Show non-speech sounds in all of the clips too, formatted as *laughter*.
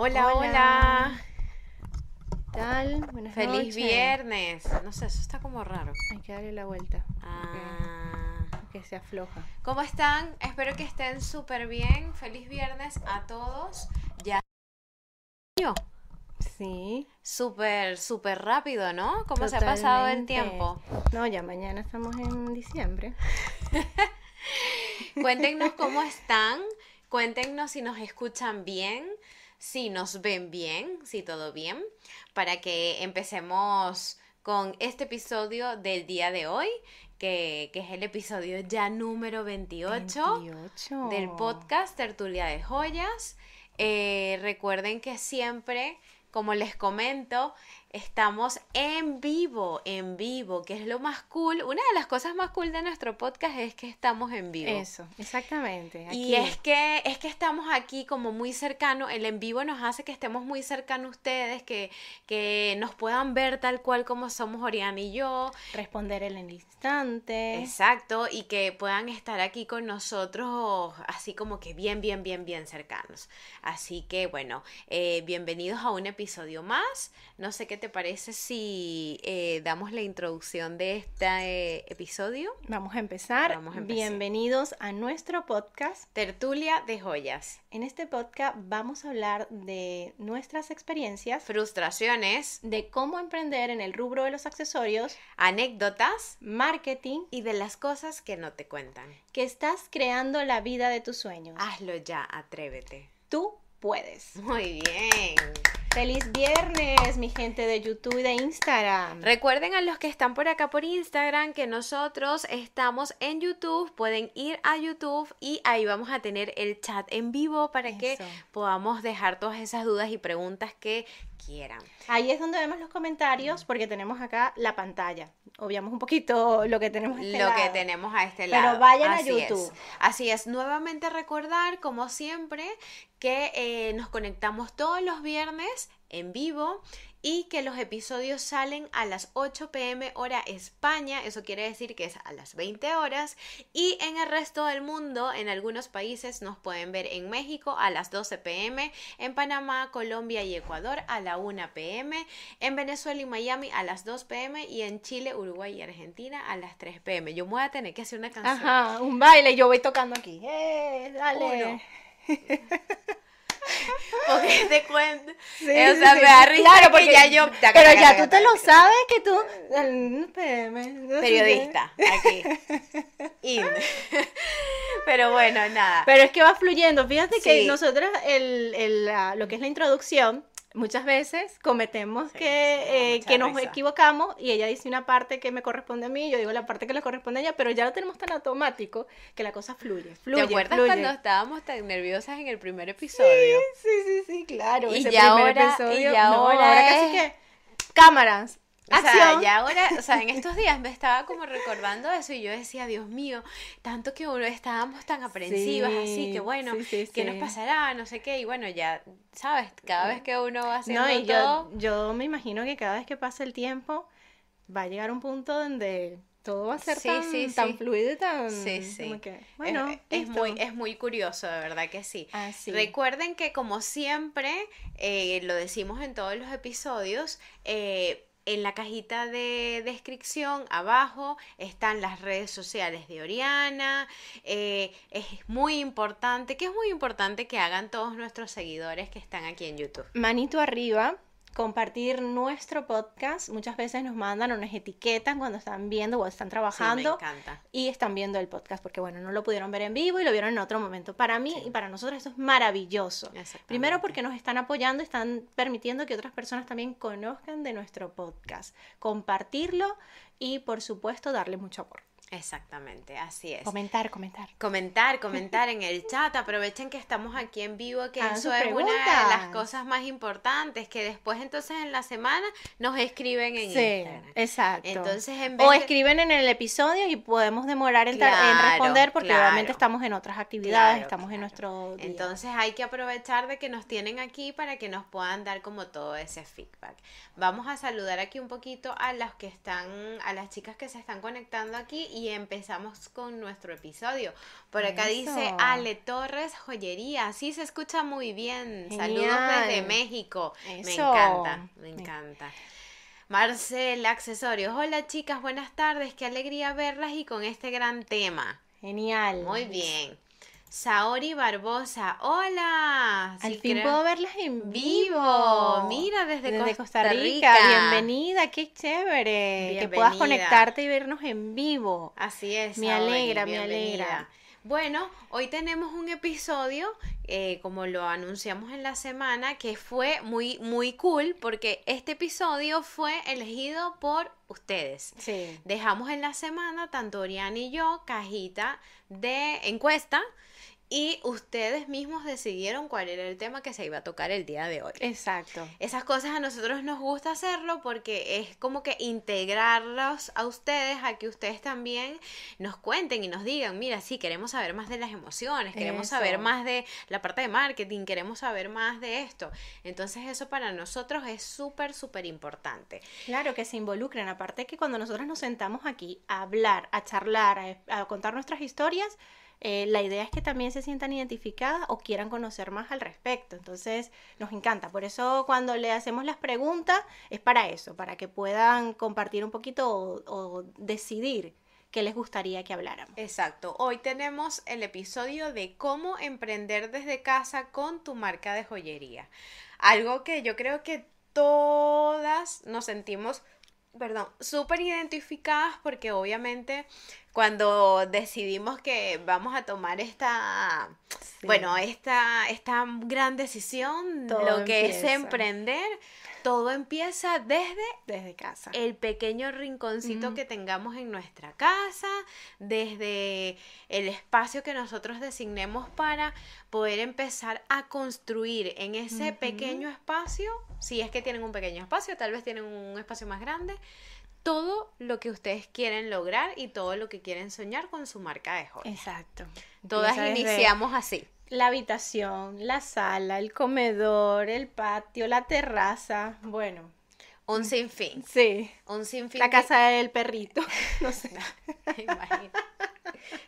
Hola, hola. ¿Qué tal? Buenas Feliz noches. viernes. No sé, eso está como raro. Hay que darle la vuelta. Ah. Que se afloja. ¿Cómo están? Espero que estén súper bien. Feliz viernes a todos. Ya. Yo. Sí. Súper, súper rápido, ¿no? ¿Cómo se ha pasado el tiempo? No, ya mañana estamos en diciembre. *laughs* Cuéntenos cómo están. Cuéntenos si nos escuchan bien, si nos ven bien, si todo bien, para que empecemos con este episodio del día de hoy, que, que es el episodio ya número 28, 28. del podcast Tertulia de Joyas. Eh, recuerden que siempre, como les comento, estamos en vivo, en vivo, que es lo más cool. Una de las cosas más cool de nuestro podcast es que estamos en vivo. Eso, exactamente. Y es que, es que estamos aquí como muy cercano, el en vivo nos hace que estemos muy cercanos a ustedes, que, que nos puedan ver tal cual como somos Oriana y yo, responder en el instante. exacto, y que puedan estar aquí con nosotros así como que bien, bien, bien, bien cercanos. Así que bueno, eh, bienvenidos a un episodio más. No sé qué te parece si eh, damos la introducción de este eh, episodio. Vamos a empezar. Vamos a empezar. Bienvenidos a nuestro podcast. Tertulia de joyas, En este podcast vamos a hablar de nuestras experiencias, frustraciones, de cómo emprender en el rubro de los accesorios, anécdotas marketing, y de las cosas que no te cuentan. que estás creando la vida de tus sueños. Hazlo ya, atrévete. Tú puedes. Muy bien. Feliz viernes, mi gente de YouTube y de Instagram. Recuerden a los que están por acá por Instagram que nosotros estamos en YouTube, pueden ir a YouTube y ahí vamos a tener el chat en vivo para que podamos dejar todas esas dudas y preguntas que quieran. Ahí es donde vemos los comentarios porque tenemos acá la pantalla. Obviamos un poquito lo que tenemos. a este lo que lado. tenemos a este Pero lado. vayan a YouTube. Es. Así es, nuevamente recordar, como siempre, que eh, nos conectamos todos los viernes en vivo y que los episodios salen a las 8 pm hora España, eso quiere decir que es a las 20 horas, y en el resto del mundo, en algunos países nos pueden ver en México a las 12 pm, en Panamá, Colombia y Ecuador a la 1 pm, en Venezuela y Miami a las 2 pm y en Chile, Uruguay y Argentina a las 3 pm. Yo me voy a tener que hacer una canción. Ajá, un baile. Yo voy tocando aquí. ¡Eh! Dale. Uno. *laughs* *laughs* Porque te cuento. Sí, Eh, o sea, sí, me da risa Claro, que porque- ya yo. Pero ya tú te lo sabes que tú. Periodista, aquí. In. *laughs* *laughs* Pero bueno, nada. Pero es que va fluyendo. Fíjate que Sí. nosotros, el, el, la- lo que es la introducción, muchas veces cometemos Sí, que, eh, que nos risa. equivocamos y ella dice una parte que me corresponde a mí, yo digo la parte que le corresponde a ella, pero ya lo tenemos tan automático que la cosa fluye. fluye ¿Te acuerdas fluye. cuando estábamos tan nerviosas en el primer episodio? Sí, sí, sí, claro. Y ese ya primer ahora- episodio. y ya no, ahora casi es- que cámaras. O sea, ya ahora, o sea, en estos días me estaba como recordando eso y yo decía, Dios mío, tanto que uno estábamos tan aprensivas, así Sí, que bueno, sí, sí, ¿qué nos pasará? No sé qué, y bueno, ya, ¿sabes? Cada vez que uno va haciendo No, y todo, yo, yo me imagino que cada vez que pase el tiempo va a llegar un punto donde todo va a ser Sí, tan, sí, tan sí. fluido y tan Sí, sí. que, bueno, es, muy, es muy curioso, de verdad que sí. Así. Recuerden que como siempre, eh, lo decimos en todos los episodios, eh, en la cajita de descripción abajo están las redes sociales de Oriana. eh, es muy importante, que es muy importante que hagan todos nuestros seguidores que están aquí en YouTube. Manito arriba, compartir nuestro podcast. Muchas veces nos mandan unas etiquetas cuando están viendo o están Sí, me trabajando encanta. y están viendo el podcast porque, bueno, no lo pudieron ver en vivo y lo vieron en otro momento. Para mí Sí. y para nosotros esto es maravilloso. Primero porque nos están apoyando, están permitiendo que otras personas también conozcan de nuestro podcast, compartirlo y por supuesto darle mucho amor. Exactamente, así es. Comentar, comentar. Comentar, comentar en el *laughs* chat, aprovechen que estamos aquí en vivo, que eso es una de las cosas más importantes, que después entonces en la semana nos escriben en Sí, Instagram. exacto. Entonces en vez o de- escriben en el episodio y podemos demorar en, responder porque claro. obviamente estamos en otras actividades, Claro, estamos en nuestro día. Entonces hay que aprovechar de que nos tienen aquí para que nos puedan dar como todo ese feedback. Vamos a saludar aquí un poquito a las que están, a las chicas que se están conectando aquí y empezamos con nuestro episodio. Por acá dice. Ale Torres Joyería. Sí, se escucha muy bien. Saludos desde México. Me encanta, me Me- encanta. Marcel Accesorios. Hola chicas, buenas tardes. Qué alegría verlas y con este gran tema. Genial. Muy bien. Saori Barbosa. Hola. Al Sí, fin creo- puedo verlas en vivo. vivo. Mira, desde, Desde Costa, Costa Rica. Bienvenida, qué chévere. Que puedas Bienvenida. conectarte y vernos en vivo. Así es. Me Saori, alegra, me bienvenida. alegra. Bueno, hoy tenemos un episodio, eh, como lo anunciamos en la semana, que fue muy, muy cool porque este episodio fue elegido por ustedes. Sí. Dejamos en la semana, tanto Oriana y yo, cajita de encuesta y ustedes mismos decidieron cuál era el tema que se iba a tocar el día de hoy. Exacto. Esas cosas a nosotros nos gusta hacerlo porque es como que integrarlos a ustedes, a que ustedes también nos cuenten y nos digan, mira, sí, queremos saber más de las emociones, queremos Eso. saber más de la parte de marketing, queremos saber más de esto. Entonces eso para nosotros es súper, súper importante. Claro, que se involucren. Aparte que cuando nosotros nos sentamos aquí a hablar, a charlar, a, a contar nuestras historias, eh, la idea es que también se sientan identificadas o quieran conocer más al respecto. Entonces, nos encanta. Por eso cuando le hacemos las preguntas es para eso, para que puedan compartir un poquito o, o decidir qué les gustaría que habláramos. Exacto. Hoy tenemos el episodio de cómo emprender desde casa con tu marca de joyería. Algo que yo creo que todas nos sentimos, perdón, súper identificadas porque obviamente cuando decidimos que vamos a tomar esta, Sí. bueno, esta, esta gran decisión, Todo lo que es emprender, todo empieza desde Desde casa. el pequeño rinconcito que tengamos en nuestra casa, desde el espacio que nosotros designemos para poder empezar a construir en ese pequeño espacio, si es que tienen un pequeño espacio, tal vez tienen un espacio más grande, todo lo que ustedes quieren lograr y todo lo que quieren soñar con su marca de joyas. Exacto. Todas iniciamos así. La habitación, la sala, el comedor, el patio, la terraza, bueno, Un sinfín. sí, Un sinfín. la de- casa del perrito, *laughs* no sé. *laughs* Imagina.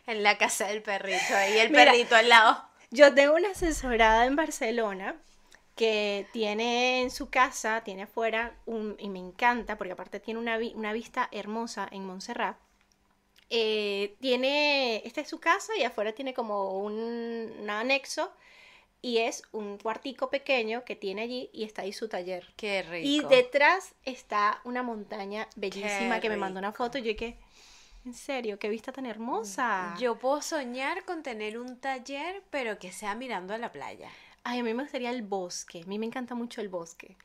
En la casa del perrito, ahí el Mira. perrito al lado. Yo tengo una asesorada en Barcelona que tiene en su casa, tiene afuera, un, y me encanta, porque aparte tiene una, vi- una vista hermosa en Montserrat. Eh, tiene, esta es su casa y afuera tiene como un, un anexo y es un cuartico pequeño que tiene allí y está ahí su taller. Qué rico. Y detrás está una montaña bellísima Qué que me mandó una foto y yo que, en serio, qué vista tan hermosa. Yo puedo soñar con tener un taller, pero que sea mirando a la playa. Ay, a mí me gustaría el bosque. A mí me encanta mucho el bosque.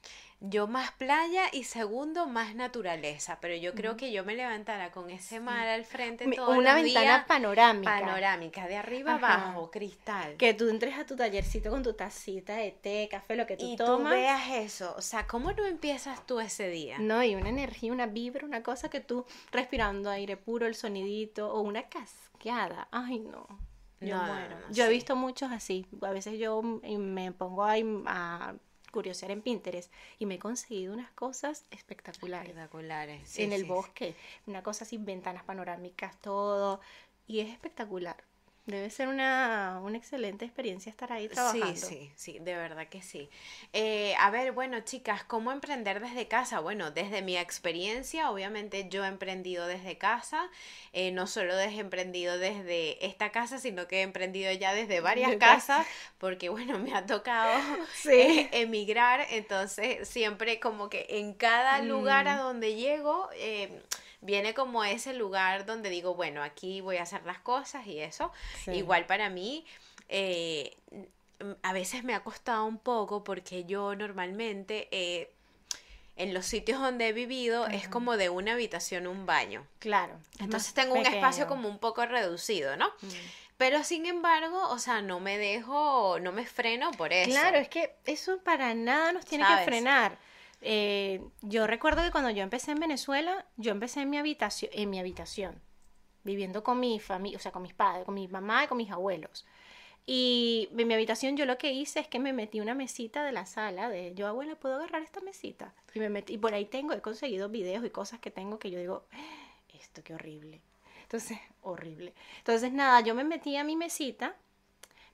Yo más playa y segundo más naturaleza, pero yo creo que yo me levantara con ese mar al frente Una los ventana días, panorámica. panorámica, de arriba Ajá. abajo, cristal. Que tú entres a tu tallercito con tu tacita de té, café, lo que tú y tomas. tú veas eso, o sea, ¿cómo no empiezas tú ese día? No, y una energía, una vibra, una cosa que tú respirando aire puro, el sonidito, o una cascada. Ay, no. Yo No, muero. no, yo he visto muchos así. A veces yo me pongo a, a curiosear en Pinterest y me he conseguido unas cosas espectaculares. Espectaculares. sí, en el sí, sí. bosque, una cosa así, ventanas panorámicas, todo, y es espectacular. Debe ser una, una excelente experiencia estar ahí trabajando. Sí, sí, sí, de verdad que sí. Eh, a ver, bueno, chicas, ¿cómo emprender desde casa? Bueno, desde mi experiencia, obviamente yo he emprendido desde casa, eh, no solo he emprendido desde esta casa, sino que he emprendido ya desde varias casas, porque bueno, me ha tocado *laughs* Sí. eh, emigrar, entonces siempre como que en cada lugar a Mm. donde llego, eh, viene como ese lugar donde digo, bueno, aquí voy a hacer las cosas y eso. Sí. Igual para mí, eh, a veces me ha costado un poco porque yo normalmente eh, en los sitios donde he vivido es como de una habitación, un baño. Claro. es Entonces tengo un espacio como un poco reducido, ¿no? Mm. Pero sin embargo, o sea, no me dejo, no me freno por eso. Claro, es que eso para nada nos tiene que frenar. Eh, yo recuerdo que cuando yo empecé en Venezuela, yo empecé en mi habitación, en mi habitación, viviendo con mi familia, o sea, con mis padres, con mi mamá y con mis abuelos. Y en mi habitación yo lo que hice es que me metí una mesita de la sala de yo, abuela, ¿puedo agarrar esta mesita? Y me metí, y por ahí tengo, he conseguido videos y cosas que tengo que yo digo, esto qué horrible. Entonces, *laughs* horrible. Entonces, nada, yo me metí a mi mesita,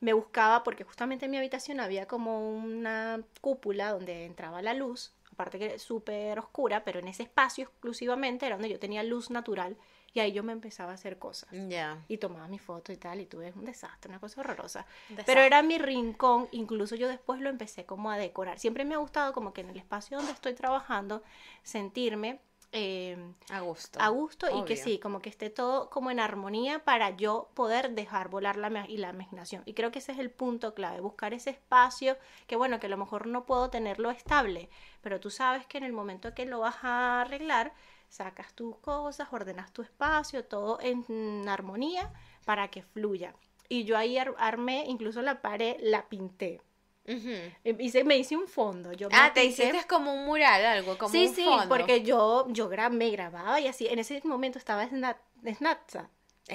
me buscaba, porque justamente en mi habitación había como una cúpula donde entraba la luz, aparte que súper oscura, pero en ese espacio exclusivamente era donde yo tenía luz natural y ahí yo me empezaba a hacer cosas. Ya. Y tomaba mi foto y tal, y tuve un desastre, una cosa horrorosa. Desastre. Pero era mi rincón, incluso yo después lo empecé como a decorar. Siempre me ha gustado como que en el espacio donde estoy trabajando, sentirme eh, A gusto. a gusto y que sí, como que esté todo como en armonía para yo poder dejar volar la y la imaginación. Y creo que ese es el punto clave, buscar ese espacio que bueno, que a lo mejor no puedo tenerlo estable, pero tú sabes que en el momento que lo vas a arreglar, sacas tus cosas, ordenas tu espacio, todo en armonía para que fluya. Y yo ahí ar- armé, incluso la pared la pinté. Hice, me hice un fondo. Yo Ah, te hiciste como un mural, algo, como sí, un sí, fondo. porque yo, yo me grababa y así. En ese momento estaba Snap, Snapchat.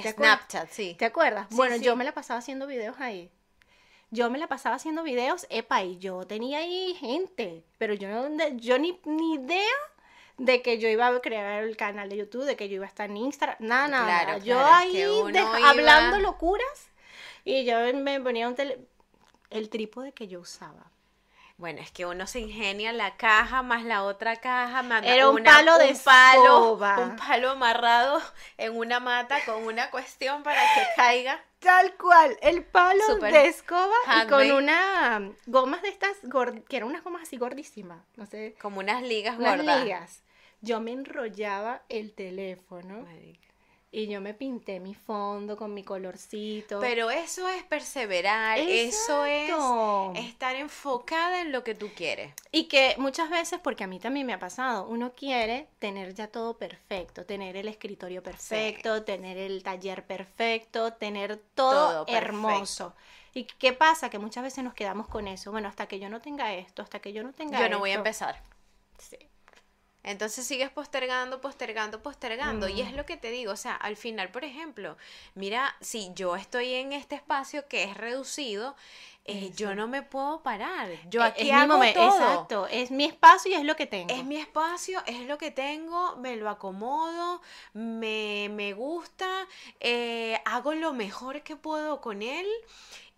Snapchat, sí. ¿Te acuerdas? Sí, bueno, sí. yo me la pasaba haciendo videos ahí. Yo me la pasaba haciendo videos, epa, y yo tenía ahí gente, pero yo, no, yo ni, ni idea de que yo iba a crear el canal de YouTube, de que yo iba a estar en Instagram, nada, nada. Claro. Yo claro, ahí de- iba- hablando locuras y yo me ponía un tele- el trípode que yo usaba. Bueno, es que uno se ingenia la caja más la otra caja, más Era un una- palo de un palo, escoba. un palo amarrado en una mata con una cuestión para que *laughs* caiga. Tal cual, el palo de escoba y con una gomas de estas, que eran unas gomas así gordísimas, no sé, Como unas ligas unas gordas. ligas. Yo me enrollaba el teléfono Marica. Y yo me pinté mi fondo con mi colorcito. Pero eso es perseverar, eso es estar enfocada en lo que tú quieres. Y que muchas veces, porque a mí también me ha pasado, uno quiere tener ya todo perfecto, tener el escritorio perfecto, tener el taller perfecto, tener todo, hermoso. ¿Y qué pasa? Que muchas veces nos quedamos con eso. Bueno, hasta que yo no tenga esto, hasta que yo no tenga Yo no voy a empezar. Sí. Entonces sigues postergando, postergando, postergando. Y es lo que te digo, o sea, al final, por ejemplo, mira, si yo estoy en este espacio que es reducido, eh, yo no me puedo parar. Yo Eh, aquí es hago momen- todo. Exacto, es mi espacio y es lo que tengo. Es mi espacio, es lo que tengo, me lo acomodo, me, me gusta, eh, hago lo mejor que puedo con él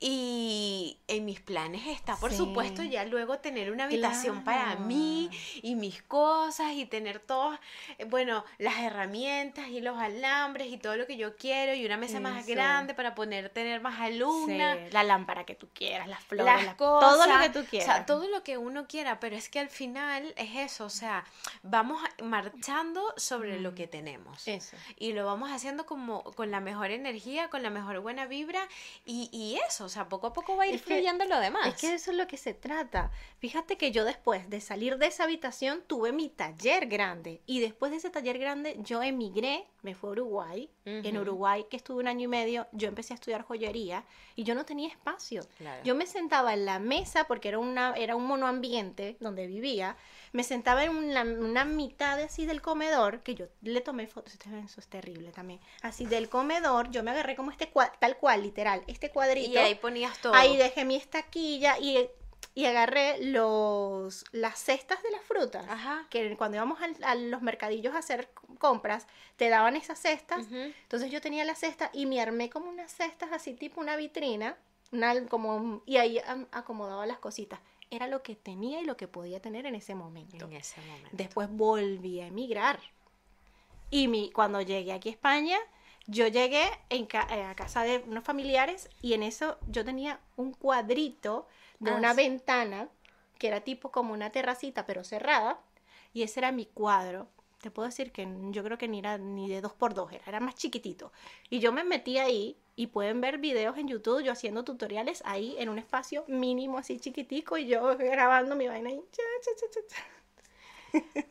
y en mis planes está, por Sí. supuesto, ya luego tener una habitación para mí y mis cosas y tener todas, eh, bueno, las herramientas y los alambres y todo lo que yo quiero y una mesa más grande para poner, tener más Sí, alumnas la lámpara que tú quieras, las flores, las las- cosas, todo lo que tú O quieras. sea, todo lo que uno quiera, pero es que al final es eso, o sea, vamos marchando sobre lo que tenemos. Eso. Y lo vamos haciendo como con la mejor energía, con la mejor buena vibra y, y eso, o sea, poco a poco va a ir Es que- fluyendo lo demás. Es que eso es lo que se trata. Fíjate que yo después de salir de esa habitación tuve mi taller grande y después de ese taller grande yo emigré, me fui a Uruguay. En. Uruguay, que estuve un año y medio, yo empecé a estudiar joyería y yo no tenía espacio. Claro. Yo me sentaba en la mesa porque era, una, era un monoambiente donde vivía. Me sentaba en una, una mitad así del comedor, que yo le tomé fotos, eso es terrible también. Así del comedor, yo me agarré como este tal cual, literal, este cuadrito. y ahí ponías todo. Ahí dejé mi estaquilla y, y agarré los, las cestas de las frutas. Ajá. Que cuando íbamos a, los mercadillos a hacer compras, te daban esas cestas. Entonces yo tenía la cesta y me armé como unas cestas así tipo una vitrina. una- como, y ahí acomodaba las cositas. Era lo que tenía y lo que podía tener en ese momento. En ese momento. Después volví a emigrar. Y mi, cuando llegué aquí a España, yo llegué en ca- eh, a casa de unos familiares y en eso yo tenía un cuadrito de Ah, una sí. ventana que era tipo como una terracita pero cerrada y ese era mi cuadro. Te puedo decir que yo creo que ni era ni de dos por dos, era, era más chiquitito. Y yo me metí ahí y pueden ver videos en YouTube yo haciendo tutoriales ahí en un espacio mínimo así chiquitico y yo grabando mi vaina cha, cha, cha, cha.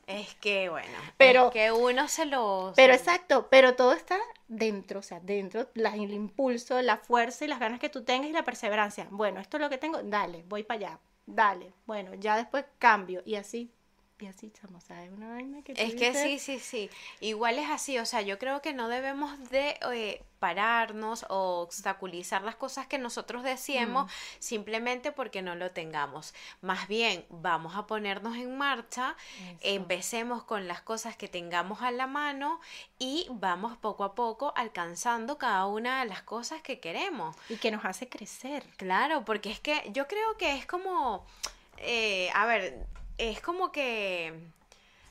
Es que, bueno, Pero- es que uno se lo... Pero exacto, pero todo está dentro, o sea, dentro, la- el impulso, la fuerza y las ganas que tú tengas y la perseverancia. Bueno, esto es lo que tengo, dale, voy para allá, dale, bueno, ya después cambio y así. Así, chamo, o sea, es una vaina que Es que dices, sí, sí, sí. Igual es así, o sea, yo creo que no debemos de eh, pararnos o obstaculizar las cosas que nosotros deseemos simplemente porque no lo tengamos. Más bien, vamos a ponernos en marcha, Eso. empecemos con las cosas que tengamos a la mano y vamos poco a poco alcanzando cada una de las cosas que queremos. Y que nos hace crecer. Claro, porque es que yo creo que es como, eh, a ver, es como que,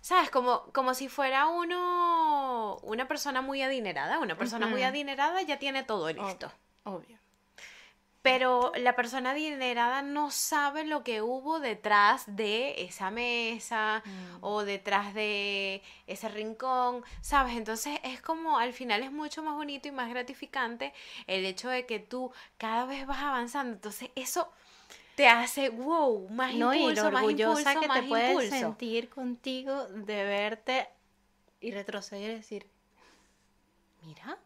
¿sabes? Como, como si fuera uno, una persona muy adinerada. Una persona muy adinerada ya tiene todo listo. Obvio. Pero la persona adinerada no sabe lo que hubo detrás de esa mesa Mm. o detrás de ese rincón, ¿sabes? Entonces es como al final es mucho más bonito y más gratificante el hecho de que tú cada vez vas avanzando. Entonces eso te hace, wow, más No, y lo impulso, más orgullosa impulso, que más te puedes impulso. sentir contigo de verte y retroceder y decir, mira,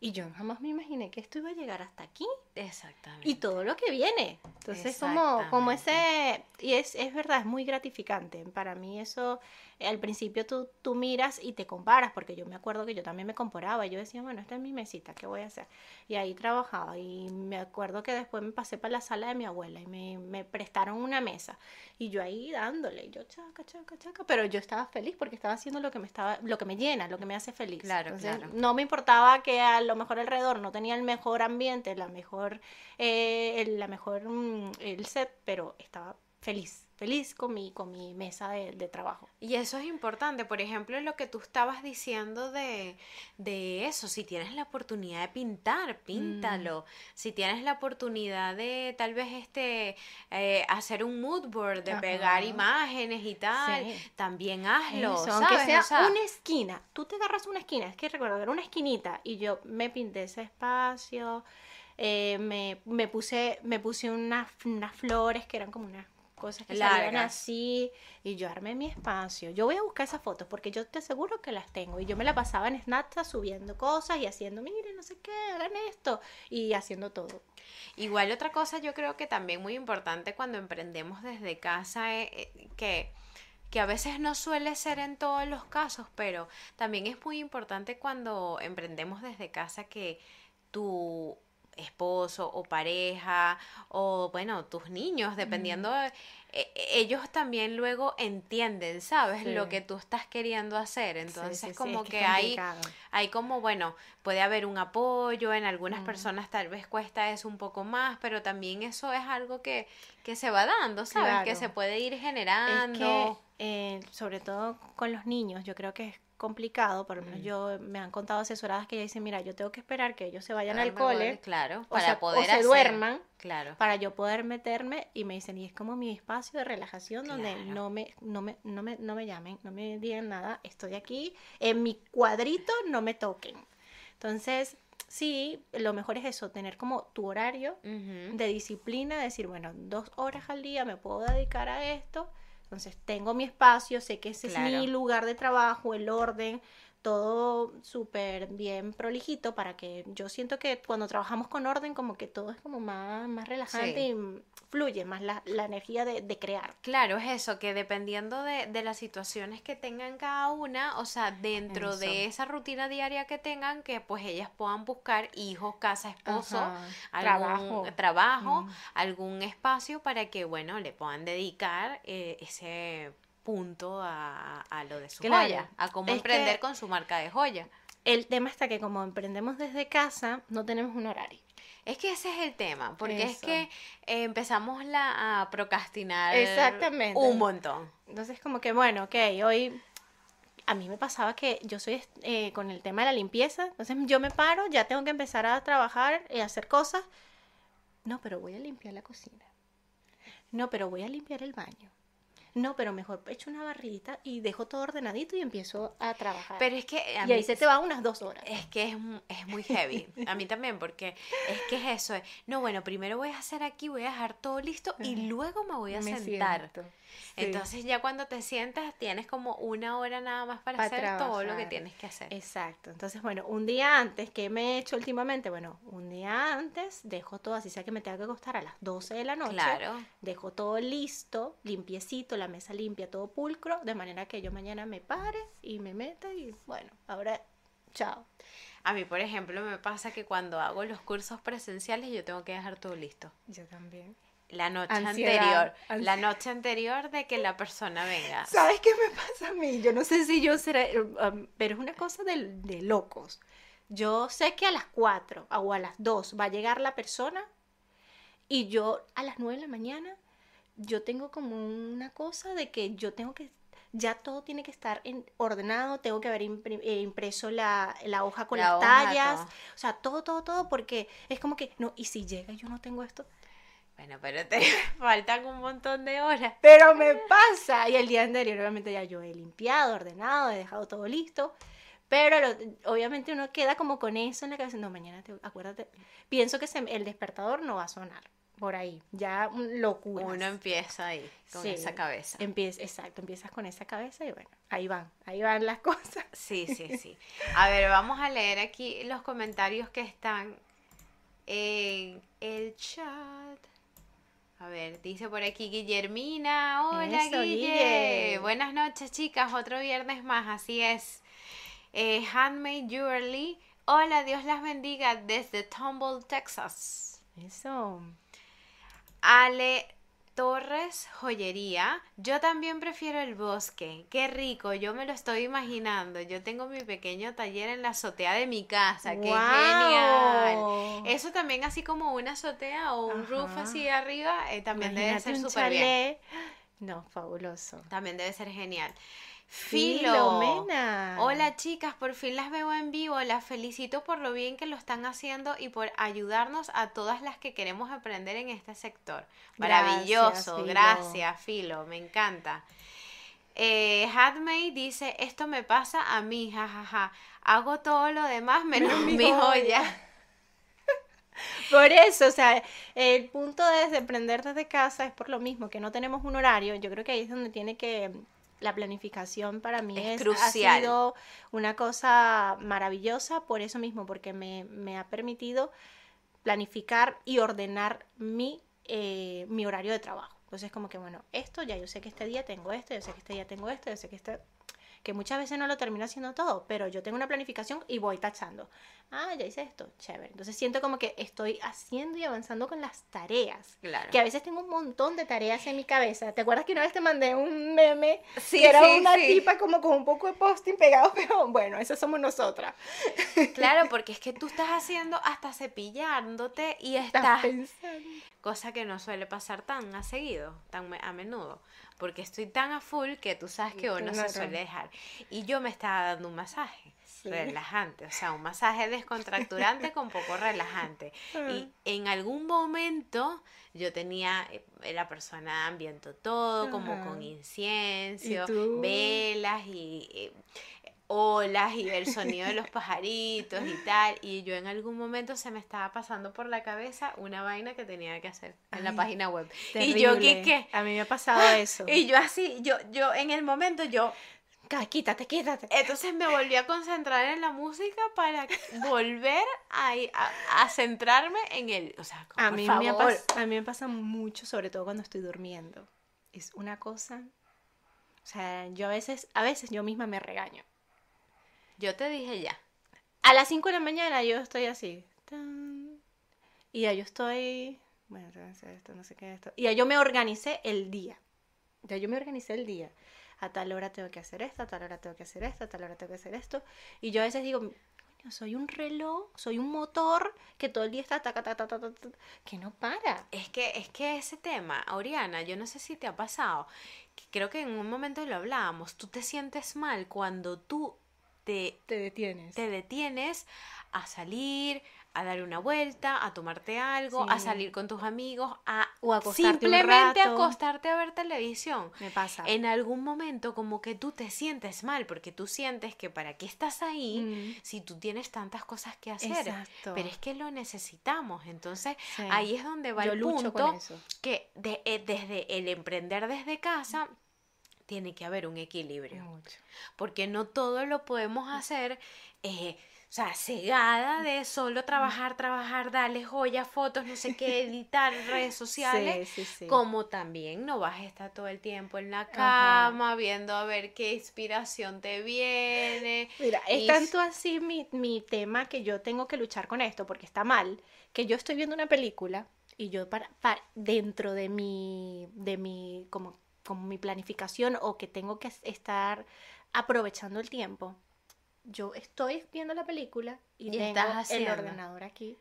y yo jamás me imaginé que esto iba a llegar hasta aquí Exactamente. y todo lo que viene. Entonces, como, como ese, y es, es verdad, es muy gratificante. Para mí eso, eh, al principio tú, tú miras y te comparas, porque yo me acuerdo que yo también me comparaba, yo decía, bueno, esta es mi mesita, ¿qué voy a hacer? Y ahí trabajaba y me acuerdo que después me pasé para la sala de mi abuela y me, me prestaron una mesa y yo ahí dándole, y yo chaca, chaca, chaca, pero yo estaba feliz porque estaba haciendo lo que me estaba, lo que me llena, lo que me hace feliz. Claro, Entonces, claro. no me importaba que a lo mejor alrededor no tenía el mejor ambiente, la mejor, eh, el, la mejor, mm, el set, pero estaba feliz, feliz con mi, con mi mesa de, de trabajo. Y eso es importante, por ejemplo, lo que tú estabas diciendo de, de eso, si tienes la oportunidad de pintar, píntalo. Si tienes la oportunidad de tal vez este eh, hacer un mood board, de pegar imágenes y tal, Sí. también hazlo, Eso, ¿sabes? aunque sea, O sea, una esquina, tú te agarras una esquina, es que recuerdo era una esquinita y yo me pinté ese espacio, eh, me, me puse, me puse unas, unas flores que eran como unas cosas que salían Largas. así y yo armé mi espacio. Yo voy a buscar esas fotos porque yo te aseguro que las tengo y yo me la pasaba en Snapchat subiendo cosas y haciendo, miren, no sé qué, hagan esto y haciendo todo. Igual otra cosa yo creo que también muy importante cuando emprendemos desde casa eh, eh, que que a veces no suele ser en todos los casos, pero también es muy importante cuando emprendemos desde casa que tu esposo o pareja o bueno, tus niños, dependiendo, de- ellos también luego entienden, ¿sabes? Sí. Lo que tú estás queriendo hacer. Entonces sí, sí, como es que, hay hay como, bueno, puede haber un apoyo, en algunas Mm. personas tal vez cuesta eso un poco más, pero también eso es algo que, que se va dando, ¿sabes? Que se puede ir Es que, generando. eh, sobre todo con los niños, yo creo que es complicado, por lo menos Mm. yo me han contado asesoradas que ya dicen, mira, yo tengo que esperar que ellos se vayan al cole, Claro, o, para sea, o poder se hacer. duerman, Claro. para yo poder meterme y me dicen, y es como mi espacio de relajación donde no me, no me, no me, no me llamen, no me digan nada, estoy aquí, en mi cuadrito no me toquen. Entonces, sí, lo mejor es eso, tener como tu horario de disciplina, decir, bueno, dos horas al día me puedo dedicar a esto, entonces tengo mi espacio, sé que ese es mi lugar de trabajo, el orden, todo súper bien prolijito para que yo siento que cuando trabajamos con orden como que todo es como más, más relajante Sí. y fluye más la, la energía de, de crear. Claro, es eso, que dependiendo de, de las situaciones que tengan cada una, o sea, dentro de esa rutina diaria que tengan, que pues ellas puedan buscar hijos, casa, esposo, Ajá, algún trabajo. trabajo, Mm. algún espacio para que, bueno, le puedan dedicar eh, ese punto a, a lo de su Claro. joya, a cómo emprender con su marca de joya. El tema está que como emprendemos desde casa, no tenemos un horario. Es que ese es el tema, porque es que eh, empezamos la, a procrastinar Exactamente. un montón. Entonces, como que, bueno, ok, hoy a mí me pasaba que yo soy eh, con el tema de la limpieza, entonces yo me paro, ya tengo que empezar a trabajar y hacer cosas. No, pero voy a limpiar la cocina. No, pero voy a limpiar el baño. No, pero mejor echo una barridita y dejo todo ordenadito y empiezo a trabajar. Pero es que a y ahí mí- se te van unas dos horas. Es que es, es muy heavy. A mí también, porque es que es eso. es, No, bueno, primero voy a hacer aquí, voy a dejar todo listo y luego me voy a Me sentar. siento. Sí. Entonces ya cuando te sientas tienes como una hora nada más para Pa' hacer todo lo que tienes que hacer. Exacto. Entonces, bueno, un día antes, ¿qué me he hecho últimamente? Bueno, un día antes dejo todo, así sea que me tenga que acostar a las 12 de la noche. Claro. Dejo todo listo, limpiecito, la mesa limpia, todo pulcro, de manera que yo mañana me pare y me meta y bueno, ahora chao. A mí, por ejemplo, me pasa que cuando hago los cursos presenciales yo tengo que dejar todo listo. Yo también. La noche Ansiedad, anterior. La noche anterior de que la persona venga. ¿Sabes qué me pasa a mí? Yo no sé si yo seré, um, pero es una cosa de, de locos. Yo sé que a las 4 o a las 2 va a llegar la persona y yo a las 9 de la mañana, yo tengo como una cosa de que yo tengo que, ya todo tiene que estar en, ordenado, tengo que haber eh, impreso la, la hoja con La las hoja, tallas, todo. o sea, todo, todo, todo, porque es como que, no, y si llega y yo no tengo esto, Bueno, pero te *laughs* faltan un montón de horas. Pero me pasa. Y el día anterior, obviamente, ya yo he limpiado, ordenado, he dejado todo listo. Pero lo- obviamente uno queda como con eso en la cabeza. No, mañana te, acuérdate. Pienso que se- el despertador no va a sonar por ahí. Ya mm, locura. Uno empieza ahí, con Sí. esa cabeza. Empieza, exacto, empiezas con esa cabeza y bueno, ahí van, ahí van las *laughs* cosas. Sí, sí, sí. A ver, vamos a leer aquí los comentarios que están en el chat. A ver, dice por aquí Guillermina. Hola, Eso, Guille. Guille. Buenas noches, chicas. Otro viernes más, así es. Eh, Handmade Jewelry. Hola, Dios las bendiga desde Tumble, Texas. Eso. Ale Torres Joyería. Yo también prefiero el bosque. Qué rico, yo me lo estoy imaginando. Yo tengo mi pequeño taller en la azotea de mi casa. ¡Qué genial! ¡Guau! Eso también así como una azotea o un roof Ajá. así arriba, eh, también debe ser súper bien. *gasps* No, fabuloso. También debe ser genial. Filo. Filomena. Hola chicas, por fin las veo en vivo. Las felicito por lo bien que lo están haciendo y por ayudarnos a todas las que queremos aprender en este sector. Maravilloso, Filo. gracias, Filo, me encanta. Eh, Hadmay dice, esto me pasa a mí, jajaja. Hago todo lo demás menos *laughs* mi mi joya". joya. *laughs* Por eso, o sea, el punto de aprender desde casa es por lo mismo, que no tenemos un horario. Yo creo que ahí es donde tiene que la planificación para mí Es es, crucial. ha sido una cosa maravillosa por eso mismo, porque me, me ha permitido planificar y ordenar mi, eh, mi horario de trabajo. Entonces, como que, bueno, esto ya yo sé que este día tengo esto, yo sé que este día tengo esto, yo sé que este que muchas veces no lo termino haciendo todo, pero yo tengo una planificación y voy tachando. Ah, ya hice esto, chévere. Entonces siento como que estoy haciendo y avanzando con las tareas. Claro. Que a veces tengo un montón de tareas en mi cabeza. ¿Te acuerdas que una vez te mandé un meme Sí, que era sí, una sí. tipa como con un poco de posting pegado, *laughs* pero bueno, esas somos nosotras. Claro, porque es que tú estás haciendo hasta cepillándote y Estás estás pensando. cosa que no suele pasar tan a seguido, tan a menudo, porque estoy tan a full que tú sabes que uno Claro. se suele dejar. Y yo me estaba dando un masaje Sí. relajante, o sea, un masaje descontracturante con poco relajante. *laughs* Y en algún momento yo tenía, eh, la persona ambientó todo, como con incienso, velas y... eh, olas y el sonido de los *laughs* pajaritos y tal. Y yo en algún momento se me estaba pasando por la cabeza una vaina que tenía que hacer en la página web. Y yo, ¿qué? A mí me ha pasado eso. Y yo así, yo, yo en el momento yo, Quítate, quítate. entonces me volví a concentrar en la música para volver a, a, a centrarme en el, o sea, A mí, favor. me a mí me pasa mucho, sobre todo cuando estoy durmiendo. Es una cosa. O sea, yo a veces, a veces yo misma me regaño. Yo te dije ya. A las 5 de la mañana yo estoy así. tan, y ya yo estoy. Bueno, tengo que hacer esto, no sé qué esto. Y ya yo me organicé el día. Ya yo me organicé el día. A tal hora tengo que hacer esto, a tal hora tengo que hacer esto, a tal hora tengo que hacer esto. Y yo a veces digo, coño, soy un reloj, soy un motor que todo el día está taca, taca, taca, taca, taca, que no para. Es que, es que ese tema, Oriana, yo no sé si te ha pasado, que creo que en un momento lo hablábamos, tú te sientes mal cuando tú te, Te detienes. te detienes a salir, a dar una vuelta, a tomarte algo, a salir con tus amigos, a O acostarte un simplemente rato. acostarte a ver televisión. Me pasa. En algún momento como que tú te sientes mal porque tú sientes que para qué estás ahí Mm. si tú tienes tantas cosas que hacer. Exacto. Pero es que lo necesitamos. Entonces Sí. ahí es donde va Yo el punto que de- eh, desde el emprender desde casa tiene que haber un equilibrio. Mucho. Porque no todo lo podemos hacer eh, sea, cegada de solo trabajar, trabajar, darle joyas, fotos, no sé qué, *laughs* editar redes sociales, Sí, sí, sí. como también no vas a estar todo el tiempo en la cama viendo a ver qué inspiración te viene. Mira, es Y tanto así mi, mi tema que yo tengo que luchar con esto, porque está mal, que yo estoy viendo una película y yo para, pa- dentro de mi, de mi, como, como mi planificación o que tengo que estar aprovechando el tiempo, yo estoy viendo la película y, Y tengo estás el haciendo. ordenador aquí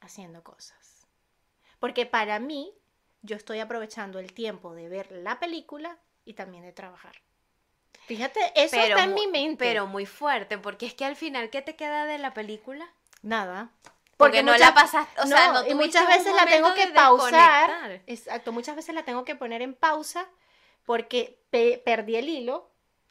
haciendo cosas. Porque para mí, yo estoy aprovechando el tiempo de ver la película y también de trabajar. Fíjate, eso está en mi mente. Pero muy fuerte, porque es que al final, ¿qué te queda de la película? Nada. Porque no la pasaste- o sea, no y muchas veces la tengo que de pausar. Exacto, muchas veces la tengo que poner en pausa porque pe- perdí el hilo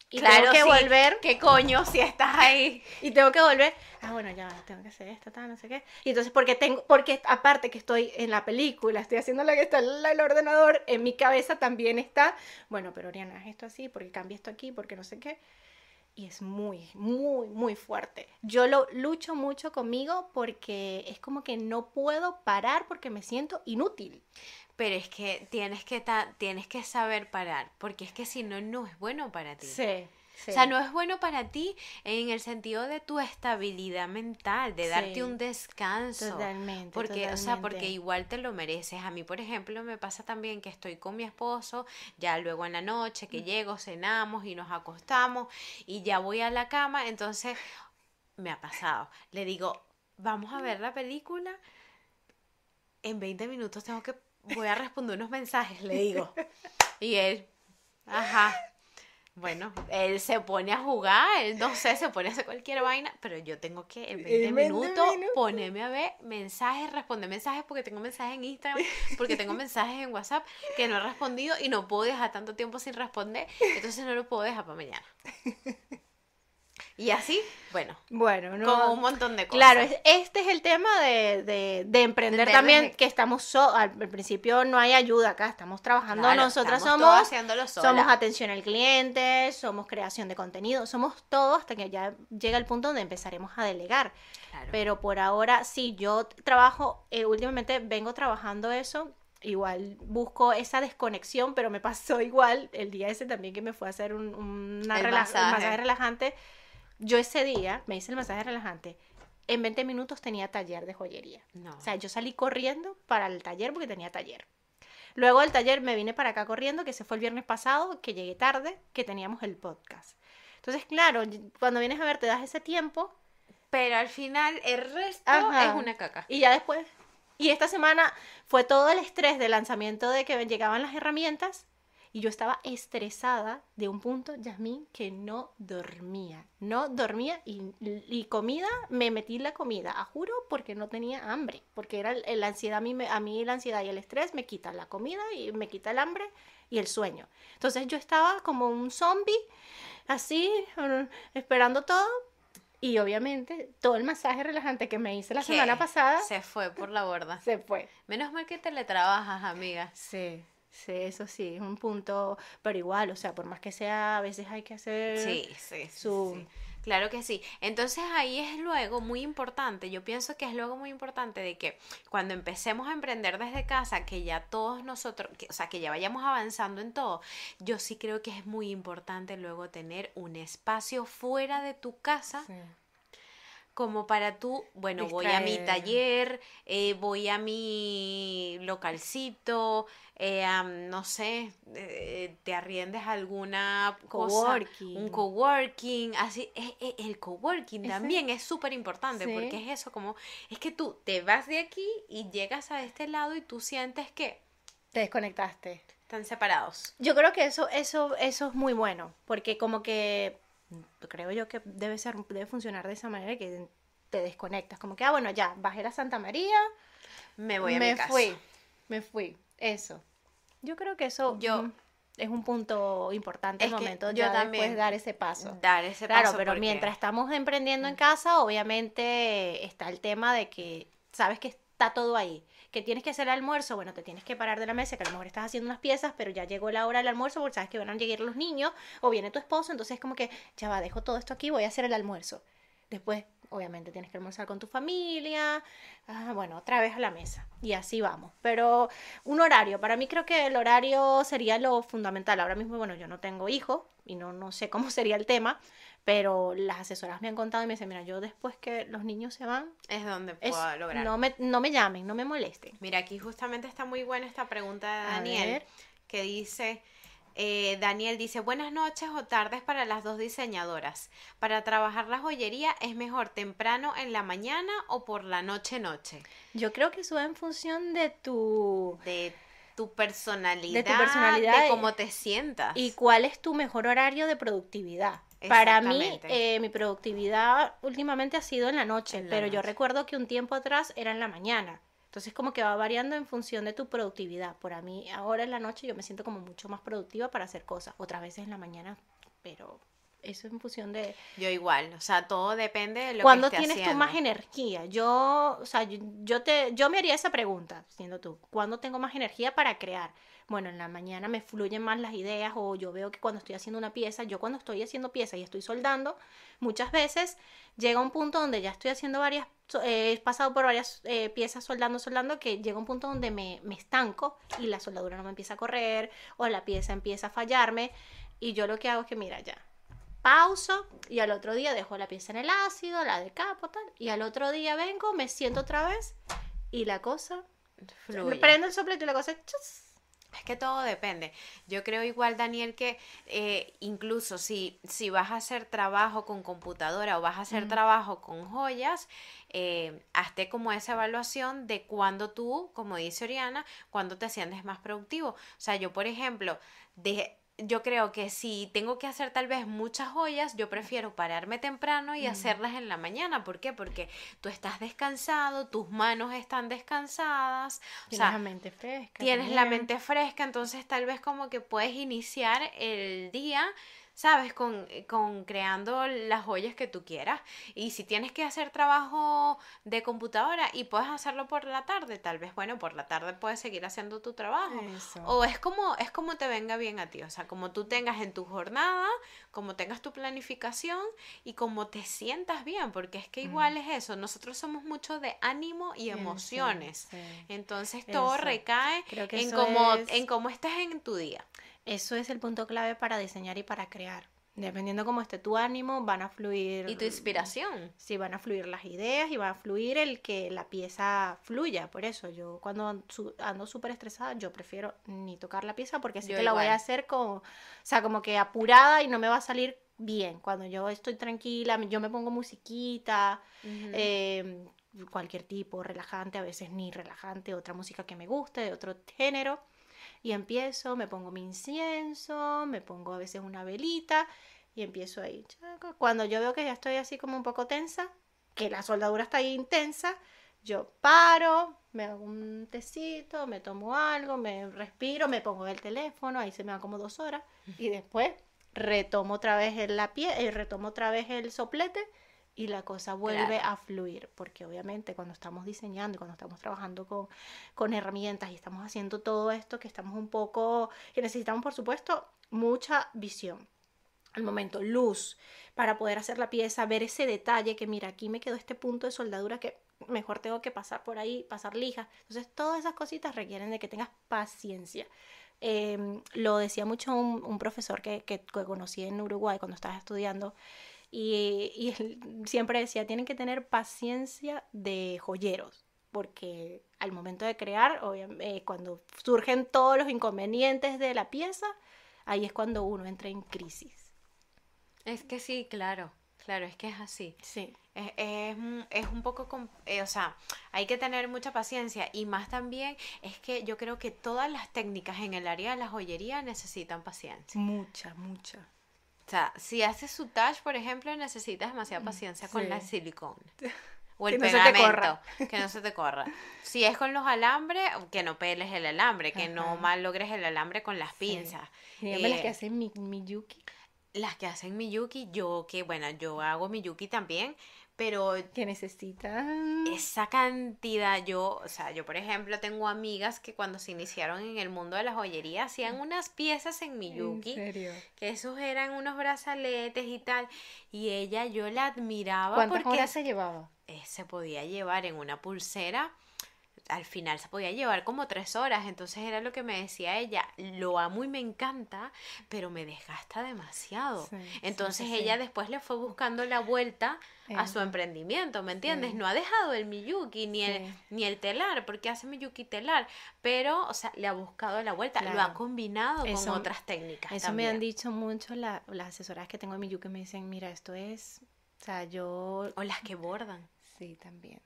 y Claro, tengo que sí. volver ¿Qué coño si estás ahí? y tengo que volver. Ah, bueno, ya tengo que hacer esto, tal, no sé qué. Y entonces porque tengo porque aparte que estoy en la película, estoy haciendo la que está en el ordenador, en mi cabeza también está, bueno, pero Oriana, haz esto así, porque cambia esto aquí, porque no sé qué. Y es muy, muy, muy fuerte. Yo lo lucho mucho conmigo porque es como que no puedo parar porque me siento inútil. Pero es que tienes que, tienes que saber parar, porque es que si no, no es bueno para ti. Sí. Sí. O sea, no es bueno para ti en el sentido de tu estabilidad mental, de Sí. darte un descanso. Totalmente. Porque, o sea, porque igual te lo mereces. A mí, por ejemplo, me pasa también que estoy con mi esposo, ya luego en la noche que llego, cenamos y nos acostamos y ya voy a la cama, entonces me ha pasado. Le digo, vamos a ver la película. En 20 minutos tengo que, voy a responder unos mensajes, le digo. *laughs* Y él, ajá. Bueno, él se pone a jugar, él no sé, se pone a hacer cualquier vaina, pero yo tengo que en 20 En 20 minutos minutos. ponerme a ver mensajes, responder mensajes porque tengo mensajes en Instagram, porque tengo mensajes en WhatsApp que no he respondido y no puedo dejar tanto tiempo sin responder, entonces no lo puedo dejar para mañana. Y así, bueno, Bueno, no. como un montón de cosas. Claro, es- este es el tema de, de, de emprender De también, que estamos, so- al, principio no hay ayuda acá, estamos trabajando Claro, nosotras estamos somos, somos atención al cliente, somos creación de contenido, somos todo hasta que ya llega el punto donde empezaremos a delegar. Claro. Pero por ahora sí, yo trabajo, eh, últimamente vengo trabajando eso. Igual busco esa desconexión, pero me pasó *laughs* igual el día ese también que me fue a hacer un, una El rela- un masaje relajante. Yo ese día me hice el masaje relajante. En 20 minutos tenía taller de joyería. No. O sea, yo salí corriendo para el taller porque tenía taller. Luego del taller me vine para acá corriendo, que se fue el viernes pasado, que llegué tarde, que teníamos el podcast. Entonces, claro, cuando vienes a ver, te das ese tiempo Pero al final el resto Ajá. es una caca. y ya después. Y esta semana fue todo el estrés del lanzamiento de que llegaban las herramientas y yo estaba estresada de un punto, Yasmín, que no dormía. No dormía y, y comida, me metí la comida, a juro, porque no tenía hambre. Porque era la ansiedad, a mí, a mí la ansiedad y el estrés me quitan la comida y me quita el hambre y el sueño. Entonces yo estaba como un zombie, así, esperando todo. Y obviamente todo el masaje relajante que me hice la semana pasada Se fue por la borda. se fue. Menos mal que teletrabajas, amiga. Sí, sí, eso sí, es un punto, pero igual, o sea, por más que sea, a veces hay que hacer... Sí, sí, sí, su- sí. Claro que sí. Entonces ahí es luego muy importante, yo pienso que es luego muy importante de que cuando empecemos a emprender desde casa, que ya todos nosotros, que- o sea, que ya vayamos avanzando en todo, yo sí creo que es muy importante luego tener un espacio fuera de tu casa Sí. Como para tú, bueno, voy a mi taller, eh, voy a mi localcito, eh, no sé, eh, te arriendes alguna cosa, Coworking. un coworking, así, eh, eh, el coworking Ese- también es súper importante Sí. porque es eso, como, es que tú te vas de aquí y llegas a este lado y tú sientes que Te desconectaste. están separados. Yo creo que eso, eso, eso es muy bueno, porque como que creo yo que debe ser, debe funcionar de esa manera que te desconectas, como que, ah, bueno, ya, bajé a Santa María, Me voy a me mi casa. fui, me fui, eso. Yo creo que eso Yo- mm, es un punto importante el momento yo ya también. después dar ese paso. Dar ese Claro, paso pero porque- mientras estamos emprendiendo en casa, obviamente está el tema de que sabes que está todo ahí. Que tienes que hacer el almuerzo, bueno, te tienes que parar de la mesa, que a lo mejor estás haciendo unas piezas, pero ya llegó la hora del almuerzo porque sabes que van a llegar los niños o viene tu esposo, entonces es como que ya va, dejo todo esto aquí, voy a hacer el almuerzo. Después, obviamente tienes que almorzar con tu familia, ah, bueno, otra vez a la mesa y así vamos. Pero un horario, para mí creo que el horario sería lo fundamental. Ahora mismo, bueno, yo no tengo hijos y no, no sé cómo *laughs* sería el tema, pero las asesoras me han contado y me dicen, mira, yo después que los niños se van... Es donde puedo lograr. No me, no me llamen, no me molesten. Mira, aquí justamente está muy buena esta pregunta de Daniel, que dice... Eh, Daniel dice, buenas noches o tardes para las dos diseñadoras. Para trabajar la joyería es mejor temprano en la mañana o por la noche noche. Yo creo que eso va en función de tu... De tu personalidad, de tu personalidad, de cómo te sientas. Y cuál es tu mejor horario de productividad. Para mí, eh, mi productividad últimamente ha sido en la noche, pero yo recuerdo que un tiempo atrás era en la mañana. Entonces como que va variando en función de tu productividad. Por a mí, ahora en la noche yo me siento como mucho más productiva para hacer cosas. Otras veces en la mañana, pero eso es en función de... Yo igual, o sea, todo depende de lo ¿Cuándo tienes tú más energía? Yo, o sea, yo, te, yo me haría esa pregunta, siendo tú, ¿cuándo tengo más energía para crear? Bueno, en la mañana me fluyen más las ideas o yo veo que cuando estoy haciendo una pieza, yo cuando estoy haciendo pieza y estoy soldando, muchas veces llega un punto donde ya estoy haciendo varias, eh, he pasado por varias eh, piezas soldando, soldando, que llega un punto donde me, me estanco y la soldadura no me empieza a correr o la pieza empieza a fallarme y yo lo que hago es que, mira, ya, pauso y al otro día dejo la pieza en el ácido, la decapo tal, y al otro día vengo, me siento otra vez y la cosa me prendo el soplete y la cosa Es que todo depende. Yo creo igual, Daniel, que eh, incluso si, si vas a hacer trabajo con computadora o vas a hacer trabajo con joyas, eh, hazte como esa evaluación de cuando tú, como dice Oriana, cuando te sientes más productivo. O sea, yo, por ejemplo, de, yo creo que si tengo que hacer tal vez muchas joyas, yo prefiero pararme temprano y hacerlas en la mañana. ¿Por qué? Porque tú estás descansado, tus manos están descansadas. Tienes la mente fresca. Tienes la mente fresca, entonces tal vez como que puedes iniciar el día ¿sabes? Con, eh, con, creando las joyas que tú quieras. Y si tienes que hacer trabajo de computadora y puedes hacerlo por la tarde, tal vez, bueno, por la tarde puedes seguir haciendo tu trabajo. O es como, es como te venga bien a ti, o sea, como tú tengas en tu jornada, como tengas tu planificación y como te sientas bien, porque es que igual es eso, nosotros somos mucho de ánimo y emociones. Entonces todo recae en, cómo, en cómo estás en tu día. Eso es el punto clave para diseñar y para crear. Dependiendo cómo esté tu ánimo, van a fluir. Y tu inspiración. Sí, van a fluir las ideas y va a fluir el que la pieza fluya. Por eso, yo cuando ando súper estresada, yo prefiero ni tocar la pieza porque sé que la voy a hacer como. O sea, como que apurada y no me va a salir bien. Cuando yo estoy tranquila, yo me pongo musiquita, em, cualquier tipo, relajante, a veces ni relajante, otra música que me guste, de otro género y empiezo, me pongo mi incienso, me pongo a veces una velita y empiezo ahí. Cuando yo veo que ya estoy así como un poco tensa, que la soldadura está ahí intensa, yo paro, me hago un tecito, me tomo algo, me respiro, me pongo el teléfono, ahí se me van como dos horas y después retomo otra vez el, la pie, eh, retomo otra vez el soplete y la cosa vuelve a fluir, porque obviamente cuando estamos diseñando y cuando estamos trabajando con, con, herramientas y estamos haciendo todo esto, que estamos un poco, que necesitamos por supuesto mucha visión. Al momento, luz, para poder hacer la pieza, ver ese detalle que mira, aquí me quedó este punto de soldadura que mejor tengo que pasar por ahí, pasar lija. Entonces, todas esas cositas requieren de que tengas paciencia. Em, lo decía mucho un, un profesor que, que conocí en Uruguay cuando estaba estudiando, y, él siempre decía, tienen que tener paciencia de joyeros, porque al momento de crear, eh, cuando surgen todos los inconvenientes de la pieza, ahí es cuando uno entra en crisis. Es que sí, claro, claro, es que es así. Sí. Es, es, un poco, eh, o sea, hay que tener mucha paciencia y más también es que yo creo que todas las técnicas en el área de la joyería necesitan paciencia. Mucha, mucha. O sea, si haces su touch, por ejemplo, necesitas demasiada mm, paciencia con la silicona. *laughs* O el pegamento, que no se te corra. Si es con los alambres, que no peles el alambre, que no mal logres el alambre con las pinzas. Sí. Eh, las que hacen mi, Miyuki. las que hacen Miyuki, yo que, bueno, yo hago Miyuki también, pero que necesitan esa cantidad, yo, o sea, yo por ejemplo tengo amigas que cuando se iniciaron en el mundo de la joyería hacían unas piezas en Miyuki, ¿En serio? que esos eran unos brazaletes y tal, y ella yo la admiraba ¿Cuántas porque horas se llevaba? eh, se podía llevar en una pulsera al final se podía llevar como tres horas, entonces era lo que me decía ella, lo amo y me encanta, pero me desgasta demasiado. Sí, entonces sí, sí. ella después le fue buscando la vuelta a su Ajá. emprendimiento, ¿me entiendes? No ha dejado el Miyuki ni el, ni el telar, porque hace Miyuki telar, pero, o sea, le ha buscado la vuelta, lo ha combinado Eso- con otras técnicas. Eso también. me han dicho mucho la- las asesoras que tengo en mi que me dicen, mira, esto es, o sea, yo... O las que bordan, Sí, también.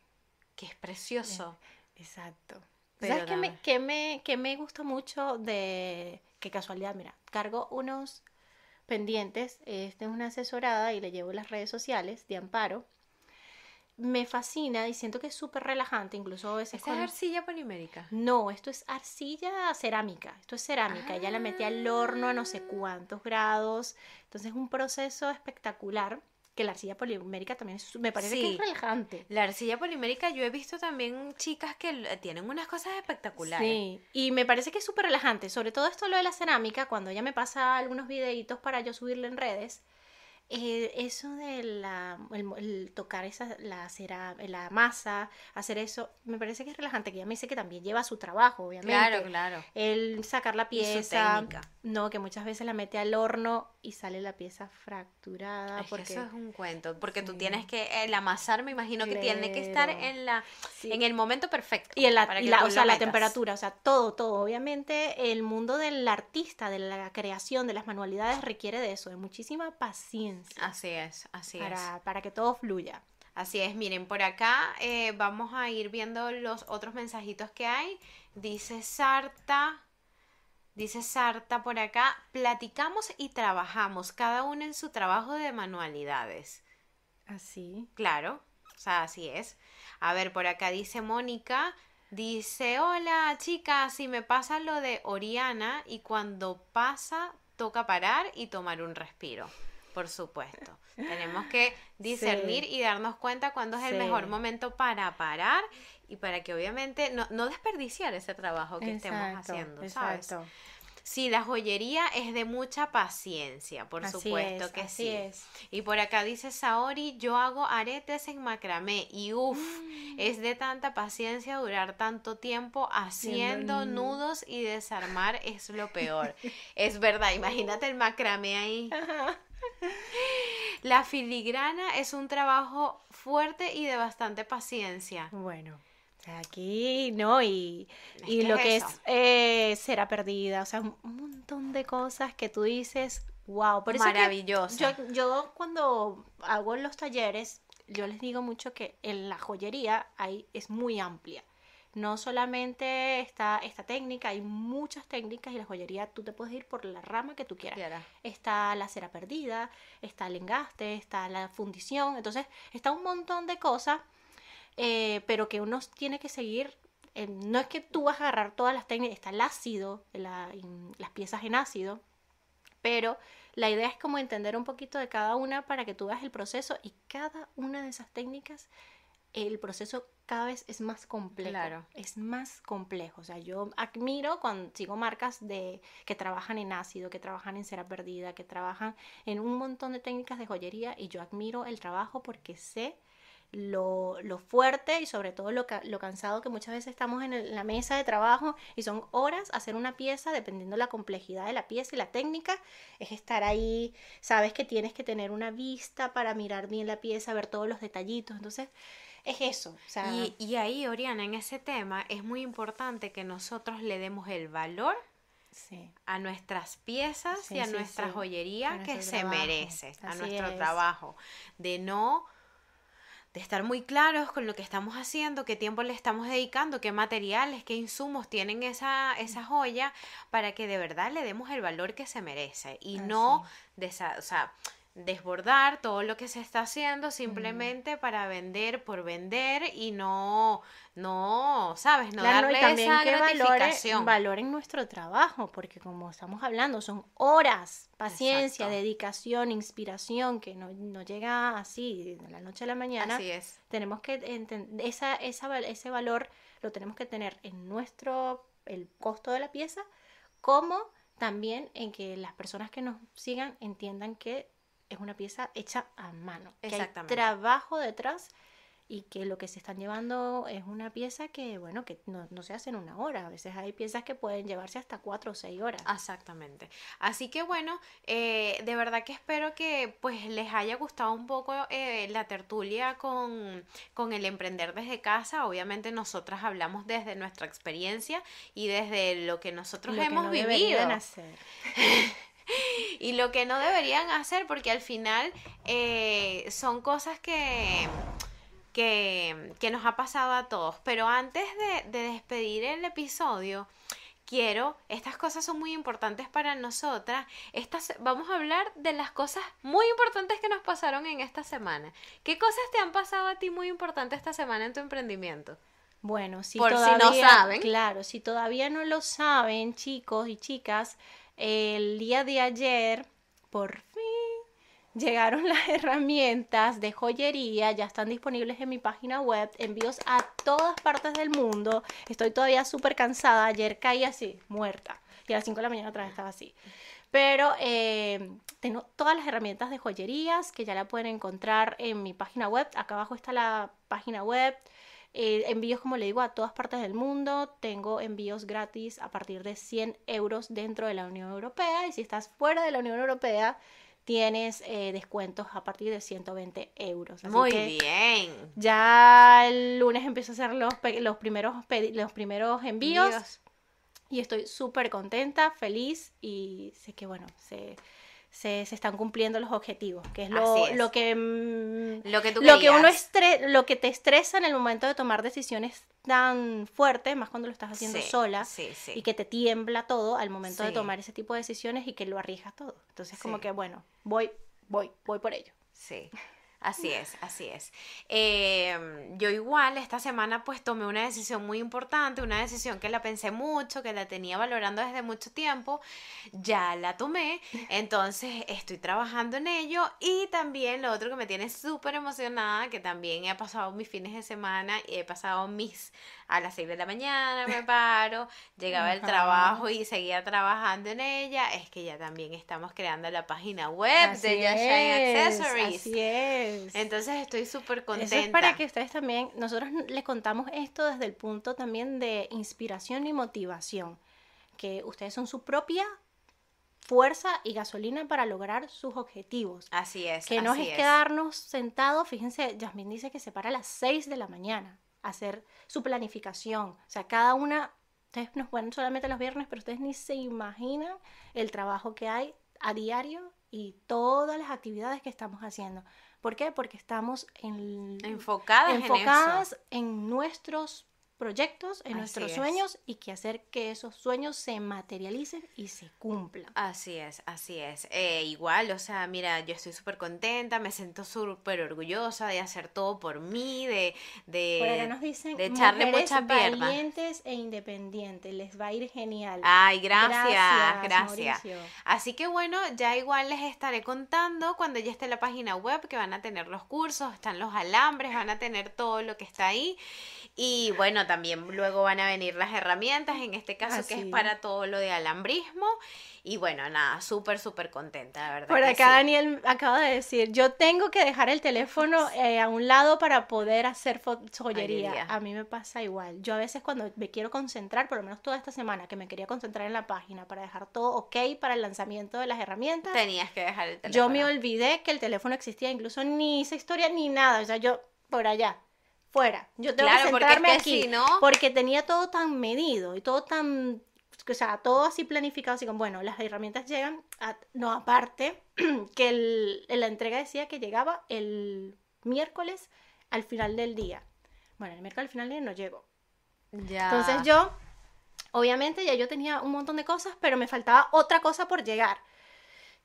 que es precioso. Exacto. Pero ¿Sabes qué me, qué me, qué me gusta mucho de... Qué casualidad, mira, cargo unos pendientes, esta es una asesorada y le llevo las redes sociales de Amparo. Me fascina y siento que es súper relajante, incluso a veces Esa es con- arcilla polimérica. No, esto es arcilla cerámica. Esto es cerámica. Ella la metí al horno a no sé cuántos grados. Entonces es un proceso espectacular. Que la arcilla polimérica también es, me parece que es relajante. La arcilla polimérica, yo he visto también chicas que tienen unas cosas espectaculares. Sí, y me parece que es súper relajante. Sobre todo esto lo de la cerámica, cuando ella me pasa algunos videitos para yo subirlo en redes. Eh, eso de la, el, el tocar esa, la, cera, la masa, hacer eso, me parece que es relajante. Que ella me dice que también lleva su trabajo, obviamente. Claro, claro. el sacar la pieza, no, que muchas veces la mete al horno y sale la pieza fracturada Es que porque eso es un cuento, porque tú Sí. tienes que, el amasar me imagino que tiene que estar en la, Sí. en el momento perfecto. y, en la, para y que la- tú o sea, la temperatura, o sea, todo, todo. Obviamente el mundo del artista, de la creación, de las manualidades requiere de eso, de muchísima paciencia Así es, así es. para, para que todo fluya. Así es, miren, por acá eh, vamos a ir viendo los otros mensajitos que hay. Dice Sarta, dice Sarta por acá, platicamos y trabajamos, cada uno en su trabajo de manualidades. Así. Claro, o sea, así es. A ver, por acá dice Mónica, dice, hola chicas, si me pasa lo de Oriana y cuando pasa toca parar y tomar un respiro. Por supuesto. Tenemos que *laughs* discernir Sí. y darnos cuenta cuándo es el mejor momento para parar y para que obviamente no, no desperdiciar ese trabajo que estemos haciendo, ¿sabes? exacto. Sí, la joyería es de mucha paciencia, por Así supuesto es, que así sí. es. Y por acá dice Saori, yo hago aretes en macramé y uff, Mm. es de tanta paciencia durar tanto tiempo haciendo Haciendo nu- nudos y desarmar es lo peor. *laughs* es verdad, imagínate el macramé ahí. Ajá. *laughs* La filigrana es un trabajo fuerte y de bastante paciencia. Bueno, aquí, ¿no? Y, y lo es que eso. es eh, cera perdida, o sea, un montón de cosas que tú dices, wow, por eso Maravillosa. yo, yo cuando hago los talleres, yo les digo mucho que en la joyería hay, es muy amplia. No solamente está esta técnica, hay muchas técnicas y la joyería tú te puedes ir por la rama que tú quieras. Está la cera perdida, está el engaste, está la fundición, entonces está un montón de cosas, eh, pero que uno tiene que seguir. eh, no es que tú vas a agarrar todas las técnicas, está el ácido, la- en- las piezas en ácido, pero la idea es como entender un poquito de cada una para que tú veas el proceso y cada una de esas técnicas, el proceso cada vez es más complejo. Claro. Es más complejo. O sea, yo admiro cuando sigo marcas de que trabajan en ácido, que trabajan en cera perdida, que trabajan en un montón de técnicas de joyería y yo admiro el trabajo porque sé lo, lo fuerte y sobre todo lo, lo cansado que muchas veces estamos en, el- en la mesa de trabajo y son horas hacer una pieza dependiendo la complejidad de la pieza y la técnica es estar ahí sabes que tienes que tener una vista para mirar bien la pieza ver todos los detallitos entonces es eso o sea Y, y ahí, Oriana, en ese tema es muy importante que nosotros le demos el valor sí a nuestras piezas Sí, y a sí, nuestra joyería A que se trabajo. merece, a nuestro es. trabajo, de no de estar muy claros con lo que estamos haciendo, qué tiempo le estamos dedicando, qué materiales, qué insumos tienen esa, esa joya, para que de verdad le demos el valor que se merece y no, Así. desa- o sea, desbordar todo lo que se está haciendo simplemente para vender por vender y no, no, ¿sabes? No Claro, darle y también esa que valore- gratificación. valoren nuestro trabajo, porque como estamos hablando, son horas, paciencia, Exacto. dedicación, inspiración, que no, no llega así de la noche a la mañana. Así es. Tenemos que entender, esa, esa, ese valor lo tenemos que tener en nuestro, el costo de la pieza, como también en que las personas que nos sigan entiendan que es una pieza hecha a mano, que hay Exactamente. trabajo detrás y que lo que se están llevando es una pieza que, bueno, que no, no se hace en una hora. A veces hay piezas que pueden llevarse hasta cuatro o seis horas. Exactamente. Así que bueno, eh, de verdad que espero que pues les haya gustado un poco eh, la tertulia con, con el emprender desde casa. Obviamente nosotras hablamos desde nuestra experiencia y desde lo que nosotros Lo que hemos no vivido. hacer. *laughs* *laughs* Y lo que no deberían hacer, porque al final eh, son cosas que, que, que nos ha pasado a todos. Pero antes de, de despedir el episodio, quiero, estas cosas son muy importantes para nosotras. Estas, vamos a hablar de las cosas muy importantes que nos pasaron en esta semana. ¿Qué cosas te han pasado a ti muy importantes esta semana en tu emprendimiento? Bueno, si Por si no todavía, saben. claro, si todavía no lo saben, chicos y chicas, el día de ayer, por fin, llegaron las *laughs* herramientas de joyería, ya están disponibles en mi página web, envíos a todas partes del mundo. Estoy todavía súper cansada, ayer caí así, muerta, y a las 5 de la mañana otra vez estaba así. Pero eh, tengo todas las herramientas de joyerías que ya la pueden encontrar en mi página web. Acá abajo está la página web. Eh, envíos, como le digo, a todas partes del mundo. Tengo envíos gratis a partir de 100 euros dentro de la Unión Europea. Y si estás fuera de la Unión Europea, tienes eh, descuentos a partir de 120 euros. Así Muy que bien. Ya el lunes empiezo a hacer los, los, primeros, los primeros envíos. Envíos. Y estoy súper contenta, feliz y sé que, bueno, se, se, se están cumpliendo los objetivos, que es lo, es. lo que... mm, Lo que tú lo que uno estre- lo que te estresa en el momento de tomar decisiones tan fuertes, más cuando lo estás haciendo Sí, sola, sí, sí. y que te tiembla todo al momento de tomar ese tipo de decisiones y que lo arriesgas todo. Entonces, como que, bueno, voy, voy, voy por ello. Sí, así es, así es. Eh, yo igual esta semana pues tomé una decisión muy importante, una decisión que la pensé mucho, que la tenía valorando desde mucho tiempo, ya la tomé, entonces estoy trabajando en ello y también lo otro que me tiene súper emocionada, que también he pasado mis fines de semana y he pasado mis a las 6 de la mañana me paro, llegaba el trabajo y seguía trabajando en ella, es que ya también estamos creando la página web Así de Just Shine es, Accessories. Así es. Entonces estoy súper contenta. Eso es para que ustedes también, nosotros les contamos esto desde el punto también de inspiración y motivación, que ustedes son su propia fuerza y gasolina para lograr sus objetivos. Así es. Que no así es quedarnos sentados, fíjense, Yasmín dice que se para a las 6 de la mañana hacer su planificación. O sea, cada una, ustedes nos ponen solamente los viernes, pero ustedes ni se imaginan el trabajo que hay a diario y todas las actividades que estamos haciendo. ¿Por qué? Porque estamos en, Enfocadas, en enfocadas en, nuestros proyectos, en Así nuestros es. sueños y que hacer que esos sueños se materialicen y se cumplan. Así es, así es. Eh, igual, o sea, mira, yo estoy súper contenta, me siento súper orgullosa de hacer todo por mí, de, de, Por acá nos dicen de echarle mucha pierna. valientes e independientes, les va a ir genial. Ay, gracias, Gracias, gracias. Así que bueno, ya igual les estaré contando cuando ya esté la página web que van a tener los cursos, están los alambres, van a tener todo lo que está ahí. Y bueno, también luego van a venir las herramientas, en este caso que es Así. para todo lo de alambrismo. Y bueno, nada, súper, súper contenta, de verdad. Por acá sí. Daniel acaba de decir, yo tengo que dejar el teléfono *laughs* eh, a un lado para poder hacer joyería. A mí me pasa igual. Yo a veces cuando me quiero concentrar, por lo menos toda esta semana, que me quería concentrar en la página para dejar todo ok para el lanzamiento de las herramientas, Tenías que dejar el yo teléfono. me olvidé que el teléfono existía, incluso ni esa historia ni nada. O sea, yo por allá, fuera. Yo tengo Claro, que sentarme aquí. no- Porque tenía todo tan medido y todo tan. O sea, todo así planificado, así como, bueno, las herramientas llegan. a- no, aparte, *clears throat* que el- la entrega decía que llegaba el miércoles al final del día. Bueno, el miércoles al final del día no llegó. Ya. Entonces yo, obviamente ya yo tenía un montón de cosas, pero me faltaba otra cosa por llegar.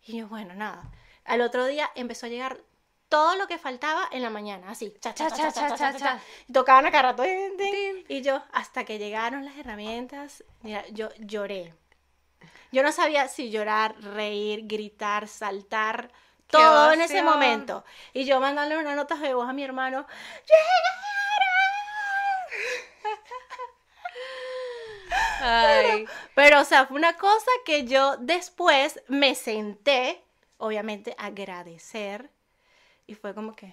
Y yo, bueno, nada. Al otro día empezó a llegar todo lo que faltaba en la mañana, así, cha, cha, cha, cha, cha, cha, tocaban a cada rato, y yo, hasta que llegaron las herramientas, mira, yo lloré. Yo no sabía si llorar, reír, gritar, saltar, todo en ese momento. Y yo mandándole una nota de voz a mi hermano, Ay. pero, o sea, fue una cosa que yo después me senté, obviamente, a agradecer y fue como que,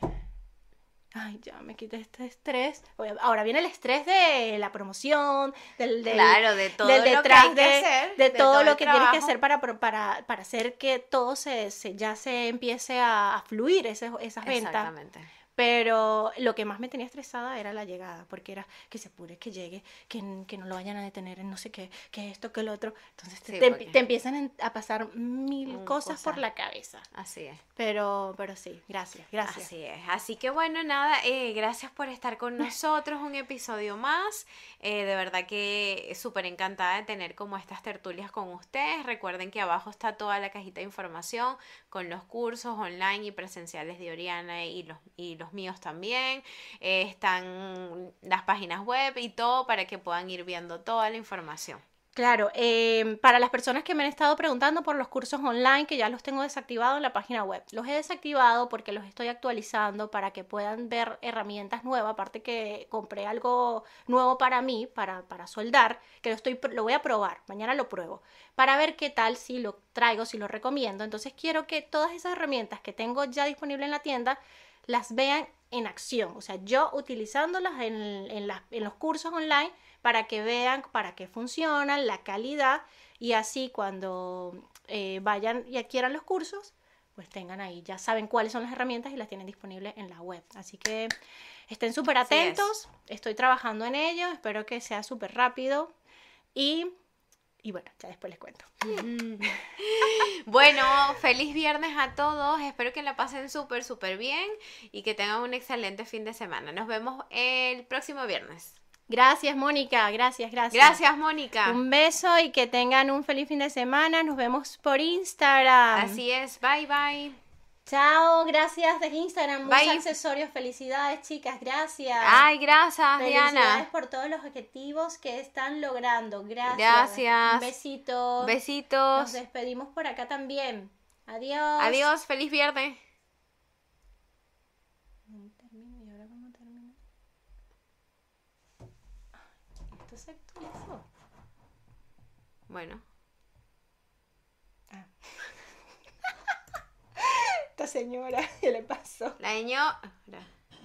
ay, ya me quité este estrés. Ahora viene el estrés de la promoción, del, claro, de todo lo que hay que hacer, de, todo, lo que tienes que hacer para, para, para hacer que todo se, ya se empiece a, fluir esas ventas. Exactamente. Pero lo que más me tenía estresada era la llegada, porque era que se apure, que llegue, que, que no lo vayan a detener en no sé qué, que esto, que lo otro. Entonces te, empiezan a pasar mil cosas por la cabeza. Así es. Pero, pero sí, gracias, gracias. Así es. Así que bueno, nada, eh, gracias por estar con nosotros, un episodio más. Eh, de verdad que súper encantada de tener como estas tertulias con ustedes. Recuerden que abajo está toda la cajita de información con los cursos online y presenciales de Oriana y los, y los míos también. Eh, están las páginas web y todo para que puedan ir viendo toda la información. Claro, em, para las personas que me han estado preguntando por los cursos online, que ya los tengo desactivados en la página web, los he desactivado porque los estoy actualizando para que puedan ver herramientas nuevas, aparte que compré algo nuevo para mí, para, para soldar, que lo, estoy, lo voy a probar, mañana lo pruebo, para ver qué tal si lo traigo, si lo recomiendo. Entonces quiero que todas esas herramientas que tengo ya disponibles en la tienda, las vean en acción, o sea, yo utilizándolas en, en, los cursos online para que vean para qué funcionan, la calidad y así cuando eh, vayan y adquieran los cursos, pues tengan ahí, ya saben cuáles son las herramientas y las tienen disponibles en la web. Así que estén súper atentos, estoy trabajando en ello, espero que sea súper rápido y y bueno, ya después les cuento. *laughs* bueno, feliz viernes a todos. Espero que la pasen súper, súper bien y que tengan un excelente fin de semana. Nos vemos el próximo viernes. Gracias, Mónica. Gracias, gracias. Gracias, Mónica. Un beso y que tengan un feliz fin de semana. Nos vemos por Instagram. Así es. Bye, bye. Chao, gracias de Instagram, muchos accesorios, felicidades chicas, gracias. Ay, gracias Diana. Felicidades por todos los objetivos que están logrando, gracias. Gracias. Besitos. Besitos. Nos despedimos por acá también. Adiós. Adiós, feliz viernes. ¿y Bueno. señora, *laughs* ¿qué le pasó? La señora...